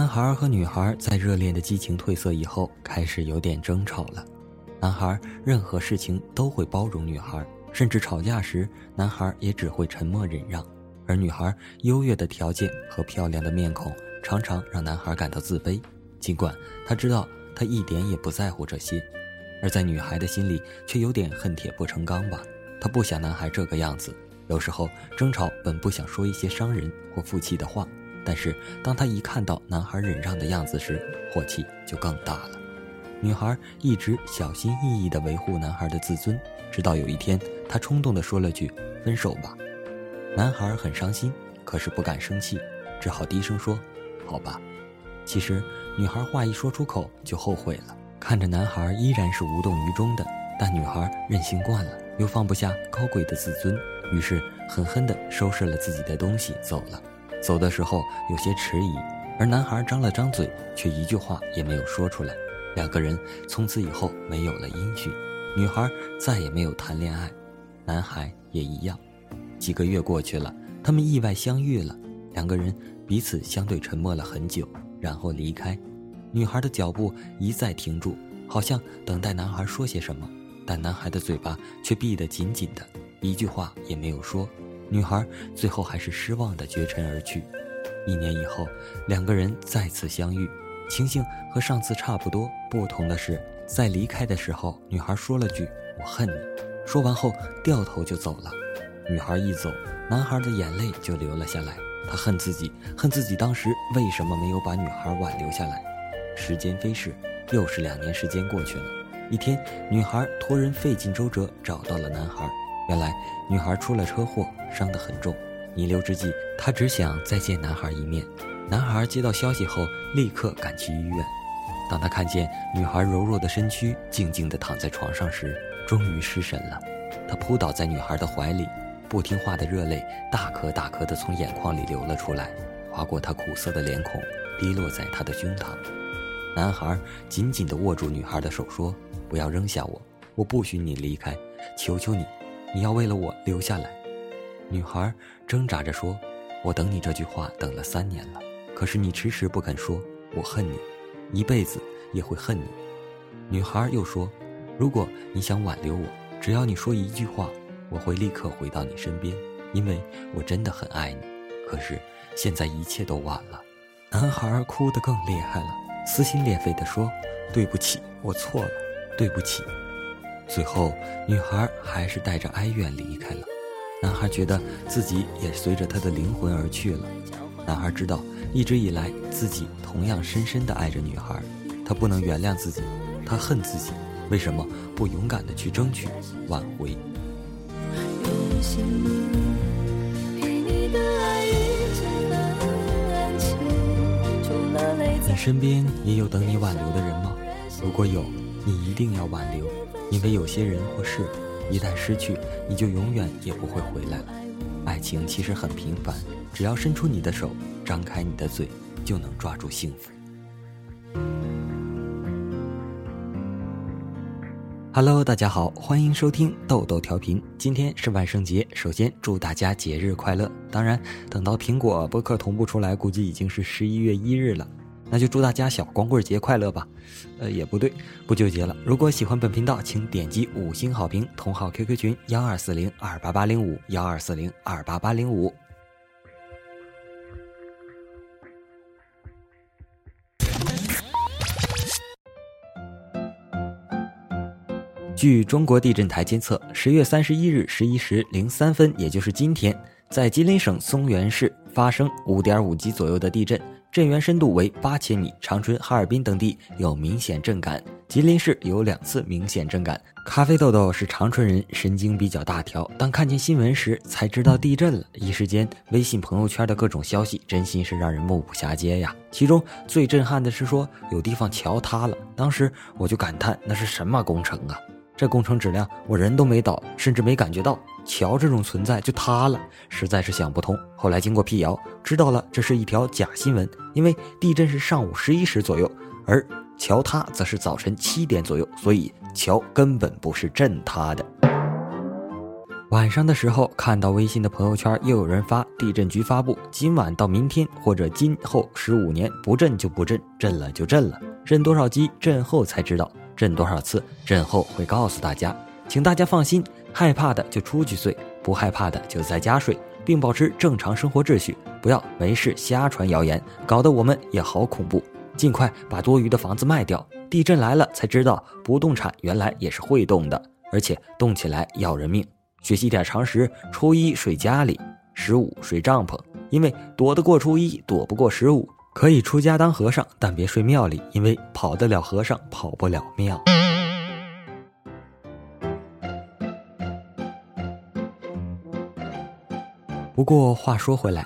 男孩和女孩在热恋的激情褪色以后，开始有点争吵了。男孩任何事情都会包容女孩，甚至吵架时，男孩也只会沉默忍让。而女孩优越的条件和漂亮的面孔，常常让男孩感到自卑。尽管他知道他一点也不在乎这些，而在女孩的心里却有点恨铁不成钢吧。她不想男孩这个样子。有时候争吵本不想说一些伤人或负气的话，但是当她一看到男孩忍让的样子时，火气就更大了。女孩一直小心翼翼地维护男孩的自尊，直到有一天，她冲动地说了句“分手吧”。男孩很伤心，可是不敢生气，只好低声说：“好吧。”其实，女孩话一说出口就后悔了。看着男孩依然是无动于衷的，但女孩任性惯了，又放不下高贵的自尊，于是狠狠地收拾了自己的东西走了。走的时候有些迟疑，而男孩张了张嘴，却一句话也没有说出来。两个人从此以后没有了音讯，女孩再也没有谈恋爱，男孩也一样。几个月过去了，他们意外相遇了，两个人彼此相对沉默了很久，然后离开。女孩的脚步一再停住，好像等待男孩说些什么，但男孩的嘴巴却闭得紧紧的，一句话也没有说。女孩最后还是失望的绝尘而去。一年以后，两个人再次相遇。情形和上次差不多，不同的是，在离开的时候，女孩说了句“我恨你”，说完后掉头就走了。女孩一走，男孩的眼泪就流了下来。他恨自己，恨自己当时为什么没有把女孩挽留下来。时间飞逝，又是两年时间过去了。一天，女孩托人费尽周折找到了男孩。原来，女孩出了车祸，伤得很重。弥留之际，她只想再见男孩一面。男孩接到消息后，立刻赶去医院。当他看见女孩柔弱的身躯静静地躺在床上时，终于失神了。他扑倒在女孩的怀里，不听话的热泪大颗大颗地从眼眶里流了出来，划过他苦涩的脸孔，滴落在他的胸膛。男孩紧紧地握住女孩的手，说：“不要扔下我，我不许你离开，求求你，你要为了我留下来。”女孩挣扎着说：“我等你这句话等了三年了。”可是你迟迟不肯说，我恨你，一辈子也会恨你。女孩又说：“如果你想挽留我，只要你说一句话，我会立刻回到你身边，因为我真的很爱你。可是现在一切都晚了。”男孩哭得更厉害了，撕心裂肺地说：“对不起，我错了，对不起。”最后，女孩还是带着哀怨离开了。男孩觉得自己也随着她的灵魂而去了。男孩知道。一直以来，自己同样深深地爱着女孩，他不能原谅自己，他恨自己，为什么不勇敢地去争取挽回？你身边也有等你挽留的人吗？如果有，你一定要挽留，因为有些人或事，一旦失去，你就永远也不会回来了。爱情其实很平凡，只要伸出你的手。张开你的嘴，就能抓住幸福。Hello，大家好，欢迎收听豆豆调频。今天是万圣节，首先祝大家节日快乐。当然，等到苹果播客同步出来，估计已经是十一月一日了，那就祝大家小光棍节快乐吧。呃，也不对，不纠结了。如果喜欢本频道，请点击五星好评，同号 QQ 群幺二四零二八八零五幺二四零二八八零五。据中国地震台监测，十月三十一日十一时零三分，也就是今天，在吉林省松原市发生五点五级左右的地震，震源深度为八千米。长春、哈尔滨等地有明显震感，吉林市有两次明显震感。咖啡豆豆是长春人，神经比较大条。当看见新闻时，才知道地震了。一时间，微信朋友圈的各种消息，真心是让人目不暇接呀。其中最震撼的是说，有地方桥塌了。当时我就感叹，那是什么工程啊？这工程质量，我人都没倒，甚至没感觉到桥这种存在就塌了，实在是想不通。后来经过辟谣，知道了这是一条假新闻，因为地震是上午十一时左右，而桥塌则是早晨七点左右，所以桥根本不是震塌的。晚上的时候，看到微信的朋友圈又有人发地震局发布，今晚到明天或者今后十五年不震就不震，震了就震了，震多少级震后才知道，震多少次震后会告诉大家，请大家放心，害怕的就出去睡，不害怕的就在家睡，并保持正常生活秩序，不要没事瞎传谣言，搞得我们也好恐怖。尽快把多余的房子卖掉，地震来了才知道不动产原来也是会动的，而且动起来要人命。学习点常识：初一睡家里，十五睡帐篷，因为躲得过初一，躲不过十五。可以出家当和尚，但别睡庙里，因为跑得了和尚，跑不了庙。不过话说回来。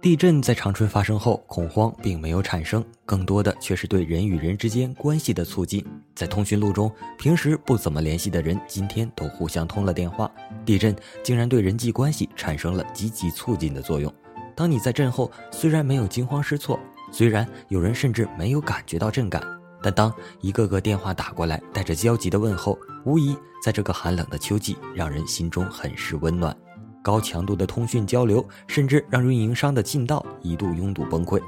地震在长春发生后，恐慌并没有产生，更多的却是对人与人之间关系的促进。在通讯录中，平时不怎么联系的人，今天都互相通了电话。地震竟然对人际关系产生了积极促进的作用。当你在震后，虽然没有惊慌失措，虽然有人甚至没有感觉到震感，但当一个个电话打过来，带着焦急的问候，无疑在这个寒冷的秋季，让人心中很是温暖。高强度的通讯交流，甚至让运营商的进道一度拥堵崩溃。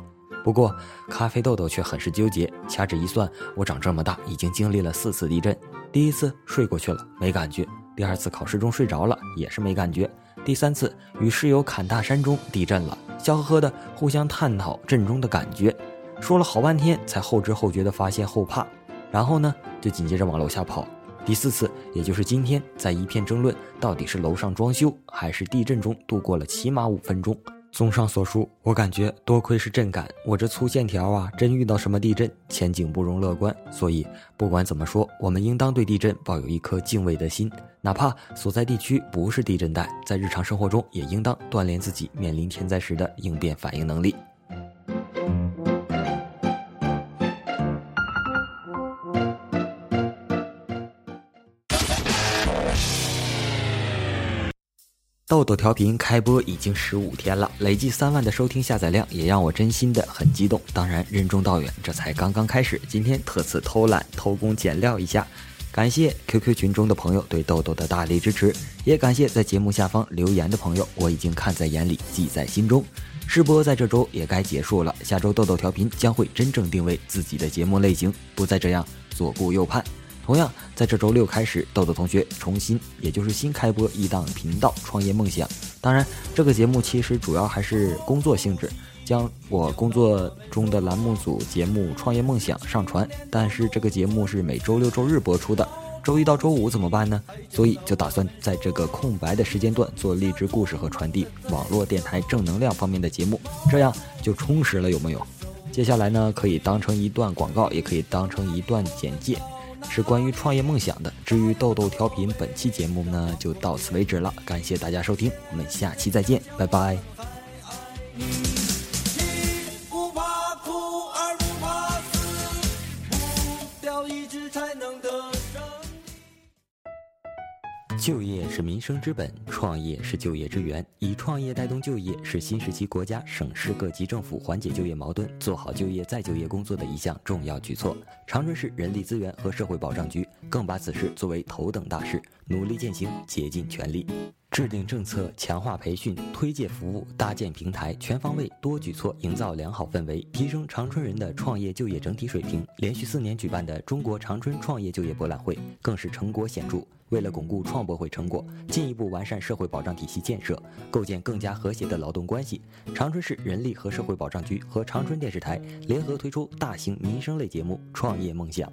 不过，咖啡豆豆却很是纠结。掐指一算，我长这么大已经经历了四次地震。第一次睡过去了，没感觉；第二次考试中睡着了，也是没感觉；第三次与室友侃大山中地震了，笑呵呵的互相探讨震中的感觉，说了好半天才后知后觉的发现后怕。然后呢，就紧接着往楼下跑。第四次，也就是今天，在一片争论到底是楼上装修还是地震中度过了起码五分钟。综上所述，我感觉多亏是震感，我这粗线条啊，真遇到什么地震，前景不容乐观。所以不管怎么说，我们应当对地震抱有一颗敬畏的心，哪怕所在地区不是地震带，在日常生活中也应当锻炼自己面临天灾时的应变反应能力。豆豆调频开播已经十五天了，累计三万的收听下载量，也让我真心的很激动。当然，任重道远，这才刚刚开始。今天特此偷懒偷工减料一下，感谢 QQ 群中的朋友对豆豆的大力支持，也感谢在节目下方留言的朋友，我已经看在眼里，记在心中。试播在这周也该结束了，下周豆豆调频将会真正定位自己的节目类型，不再这样左顾右盼。同样，在这周六开始，豆豆同学重新，也就是新开播一档频道《创业梦想》。当然，这个节目其实主要还是工作性质，将我工作中的栏目组节目《创业梦想》上传。但是这个节目是每周六周日播出的，周一到周五怎么办呢？所以就打算在这个空白的时间段做励志故事和传递网络电台正能量方面的节目，这样就充实了，有没有？接下来呢，可以当成一段广告，也可以当成一段简介。是关于创业梦想的。至于豆豆调频，本期节目呢就到此为止了。感谢大家收听，我们下期再见，拜拜。是民生之本，创业是就业之源。以创业带动就业，是新时期国家、省市各级政府缓解就业矛盾、做好就业再就业工作的一项重要举措。长春市人力资源和社会保障局更把此事作为头等大事，努力践行，竭尽全力。制定政策，强化培训，推介服务，搭建平台，全方位多举措，营造良好氛围，提升长春人的创业就业整体水平。连续四年举办的中国长春创业就业博览会更是成果显著。为了巩固创博会成果，进一步完善社会保障体系建设，构建更加和谐的劳动关系，长春市人力和社会保障局和长春电视台联合推出大型民生类节目《创业梦想》。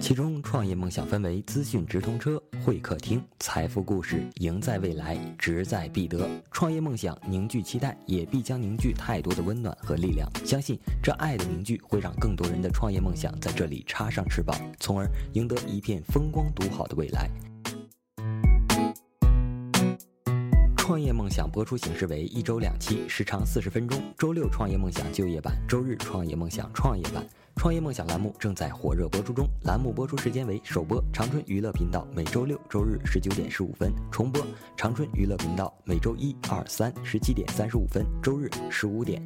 其中，创业梦想分为资讯直通车、会客厅、财富故事、赢在未来、职在必得。创业梦想凝聚期待，也必将凝聚太多的温暖和力量。相信这爱的凝聚会让更多人的创业梦想在这里插上翅膀，从而赢得一片风光独好的未来。创业梦想播出形式为一周两期，时长四十分钟。周六创业梦想就业版，周日创业梦想创业版。创业梦想栏目正在火热播出中，栏目播出时间为首播长春娱乐频道每周六、周日十九点十五分，重播长春娱乐频道每周一、二、三十七点三十五分，周日十五点。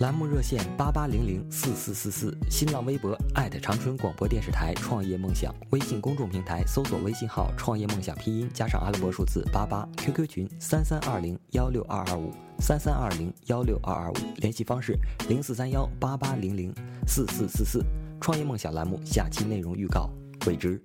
栏目。热线八八零零四四四四，新浪微博艾特长春广播电视台创业梦想，微信公众平台搜索微信号创业梦想拼音加上阿拉伯数字八八，QQ 群三三二零幺六二二五三三二零幺六二二五，联系方式零四三幺八八零零四四四四。创业梦想栏目下期内容预告，未知。